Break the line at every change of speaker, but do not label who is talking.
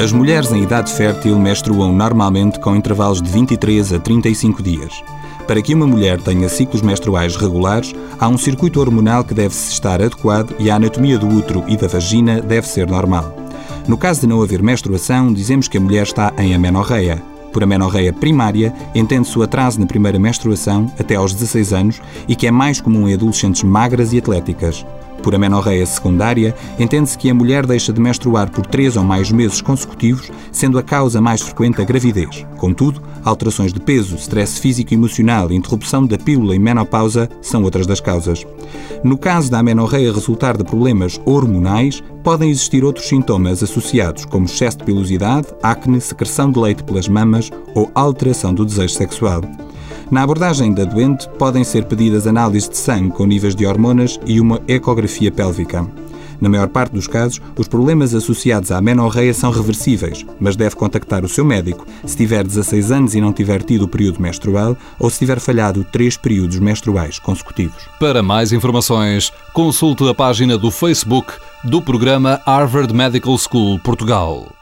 As mulheres em idade fértil menstruam normalmente com intervalos de 23 a 35 dias. Para que uma mulher tenha ciclos menstruais regulares, há um circuito hormonal que deve estar adequado e a anatomia do útero e da vagina deve ser normal. No caso de não haver menstruação, dizemos que a mulher está em amenorreia. Por amenorreia primária, entende-se o atraso na primeira menstruação até aos 16 anos e que é mais comum em adolescentes magras e atléticas. Por amenorreia secundária, entende-se que a mulher deixa de menstruar por três ou mais meses consecutivos, sendo a causa mais frequente a gravidez. Contudo, alterações de peso, stress físico e emocional, interrupção da pílula e menopausa são outras das causas. No caso da amenorreia resultar de problemas hormonais, podem existir outros sintomas associados, como excesso de pilosidade, acne, secreção de leite pelas mamas ou alteração do desejo sexual. Na abordagem da doente, podem ser pedidas análises de sangue com níveis de hormonas e uma ecografia pélvica. Na maior parte dos casos, os problemas associados à menorreia são reversíveis, mas deve contactar o seu médico se tiver 16 anos e não tiver tido o período menstrual ou se tiver falhado três períodos menstruais consecutivos.
Para mais informações, consulte a página do Facebook do programa Harvard Medical School Portugal.